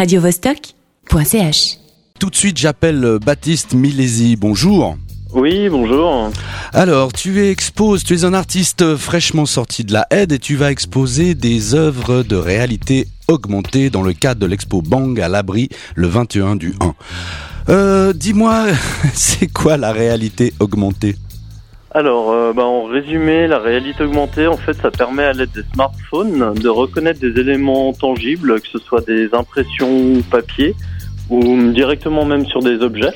radiovostok.ch. Tout de suite, j'appelle Baptiste Milesi. Bonjour. Oui, bonjour. Alors, tu exposes, tu es un artiste fraîchement sorti de la aide et tu vas exposer des œuvres de réalité augmentée dans le cadre de l'expo Bang à l'abri le 21 du 1. Euh, dis-moi, c'est quoi la réalité augmentée? Alors, euh, bah, en résumé, la réalité augmentée, en fait, ça permet à l'aide des smartphones de reconnaître des éléments tangibles, que ce soit des impressions ou papier, ou directement même sur des objets,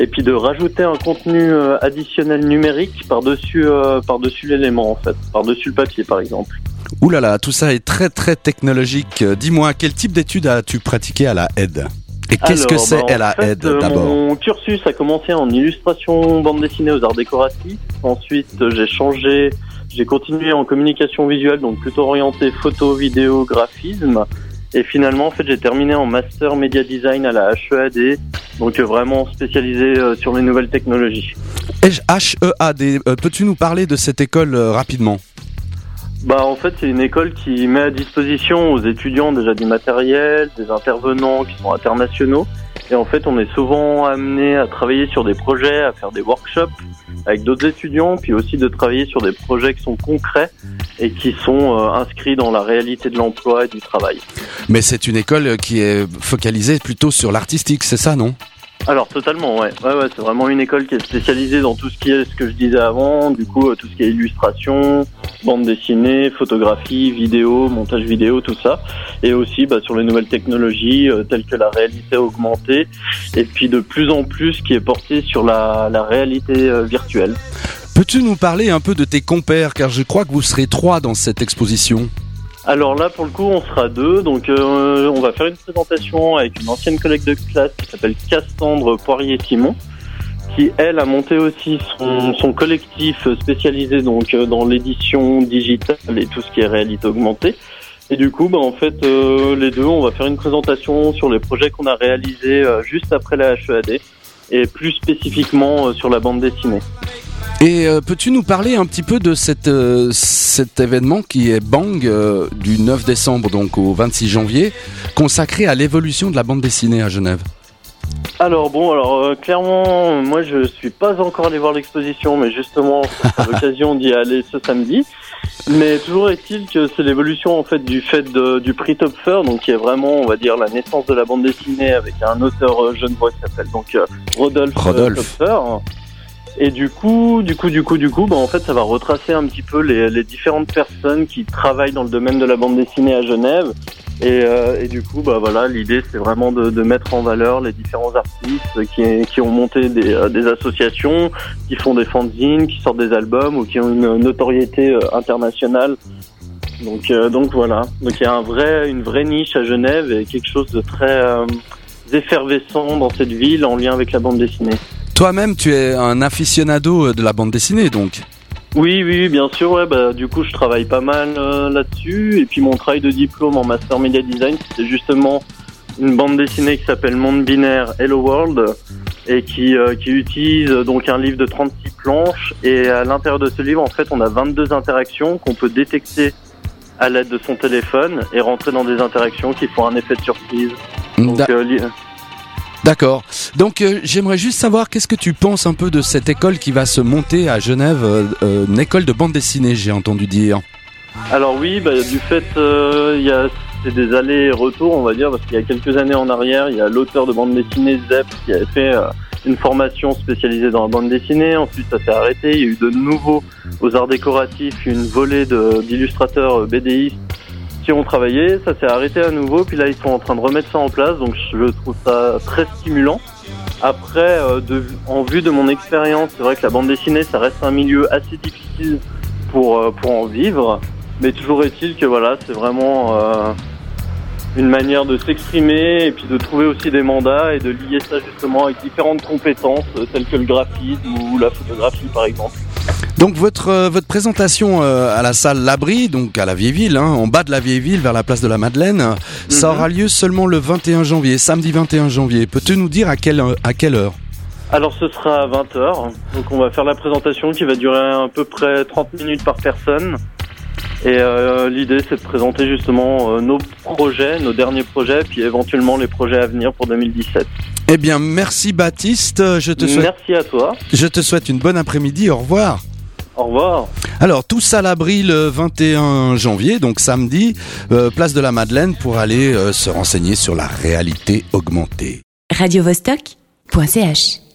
et puis de rajouter un contenu euh, additionnel numérique par-dessus euh, par-dessus l'élément, en fait, par-dessus le papier, par exemple. Ouh tout ça est très très technologique. Dis-moi, quel type d'études as-tu pratiqué à la aide? Et qu'est-ce que c'est bah, en la fait, aide euh, d'abord Mon cursus a commencé en illustration bande dessinée aux arts décoratifs. Ensuite, euh, j'ai changé, j'ai continué en communication visuelle, donc plutôt orienté photo, vidéo, graphisme. Et finalement, en fait, j'ai terminé en master media design à la HEAD, donc euh, vraiment spécialisé sur les nouvelles technologies. HEAD, peux-tu nous parler de cette école rapidement? Bah, en fait, c'est une école qui met à disposition aux étudiants déjà du matériel, des intervenants qui sont internationaux. Et en fait, on est souvent amené à travailler sur des projets, à faire des workshops avec d'autres étudiants, puis aussi de travailler sur des projets qui sont concrets et qui sont euh, inscrits dans la réalité de l'emploi et du travail. Mais c'est une école qui est focalisée plutôt sur l'artistique, c'est ça, non? Alors totalement, ouais, c'est vraiment une école qui est spécialisée dans tout ce qui est ce que je disais avant, du coup euh, tout ce qui est illustration, bande dessinée, photographie, vidéo, montage vidéo, tout ça, et aussi bah, sur les nouvelles technologies euh, telles que la réalité augmentée, et puis de plus en plus qui est porté sur la, la réalité euh, virtuelle. Peux-tu nous parler un peu de tes compères, car je crois que vous serez trois dans cette exposition Alors là, pour le coup, on sera deux. Donc, euh, on va faire une présentation avec une ancienne collègue de classe qui s'appelle Cassandre Poirier-Simon, qui elle a monté aussi son, son collectif spécialisé donc euh, dans l'édition digitale et tout ce qui est réalité augmentée. Et du coup, bah, en fait, euh, les deux, on va faire une présentation sur les projets qu'on a réalisés euh, juste après la HEAD et plus spécifiquement euh, sur la bande dessinée. Et euh, peux-tu nous parler un petit peu de cette, euh, cet événement qui est Bang euh, du 9 décembre donc au 26 janvier, consacré à l'évolution de la bande dessinée à Genève? Alors bon, alors clairement, moi je suis pas encore allé voir l'exposition, mais justement, l'occasion d'y aller ce samedi. Mais toujours est-il que c'est l'évolution en fait du fait de- du prix Topfer, donc qui est vraiment, on va dire, la naissance de la bande dessinée avec un auteur genevois qui s'appelle donc Rodolphe, Rodolphe. Topfer. Et du coup, du coup, du coup, du coup, bah, en fait, ça va retracer un petit peu les, les différentes personnes qui travaillent dans le domaine de la bande dessinée à Genève. Et, euh, et du coup, bah voilà, l'idée c'est vraiment de, de mettre en valeur les différents artistes qui, qui ont monté des, euh, des associations, qui font des fanzines, qui sortent des albums ou qui ont une notoriété euh, internationale. Donc, euh, donc voilà. Donc il y a un vrai, une vraie niche à Genève et quelque chose de très euh, effervescent dans cette ville en lien avec la bande dessinée. Toi-même, tu es un aficionado de la bande dessinée donc Oui, oui, bien sûr. Ouais, bah, du coup, je travaille pas mal euh, là-dessus. Et puis, mon travail de diplôme en master media design, c'était justement une bande dessinée qui s'appelle Monde binaire Hello World et qui, euh, qui utilise euh, donc un livre de 36 planches. Et à l'intérieur de ce livre, en fait, on a 22 interactions qu'on peut détecter à l'aide de son téléphone et rentrer dans des interactions qui font un effet de surprise. Donc, euh, D'accord. Donc euh, j'aimerais juste savoir qu'est-ce que tu penses un peu de cette école qui va se monter à Genève, euh, euh, une école de bande dessinée, j'ai entendu dire? Alors oui, bah, du fait, c'est des allers et retours, on va dire, parce qu'il y a quelques années en arrière, il y a l'auteur de bande dessinée Zep qui avait fait une formation spécialisée dans la bande dessinée. Ensuite, ça s'est arrêté. Il y a eu de nouveau aux arts décoratifs une volée d'illustrateurs BDistes qui ont travaillé. Ça s'est arrêté à nouveau. Puis là, ils sont en train de remettre ça en place. Donc, je trouve ça très stimulant. Après, euh, en vue de mon expérience, c'est vrai que la bande dessinée, ça reste un milieu assez difficile pour, euh, pour en vivre. Mais toujours est-il que voilà, c'est vraiment euh, une manière de s'exprimer et puis de trouver aussi des mandats et de lier ça justement avec différentes compétences telles que le graphisme ou la photographie par exemple. Donc votre euh, votre présentation euh, à la salle L'Abri, donc à la Vieille Ville, hein, en bas de la Vieille Ville, vers la place de la Madeleine, ça Mhm. aura lieu seulement le 21 janvier, samedi 21 janvier. Peux-tu nous dire à quelle à quelle heure? Alors ce sera à 20h, donc on va faire la présentation qui va durer à peu près 30 minutes par personne. Et euh, l'idée, c'est de présenter justement euh, nos projets, nos derniers projets, puis éventuellement les projets à venir pour 2017. Eh bien, merci Baptiste. Je te souhaite, Merci à toi. je te souhaite une bonne après-midi. Au revoir. Au revoir. Alors, tous à l'abri le 21 janvier, donc samedi, euh, place de la Madeleine pour aller euh, se renseigner sur la réalité augmentée. radiovostok.ch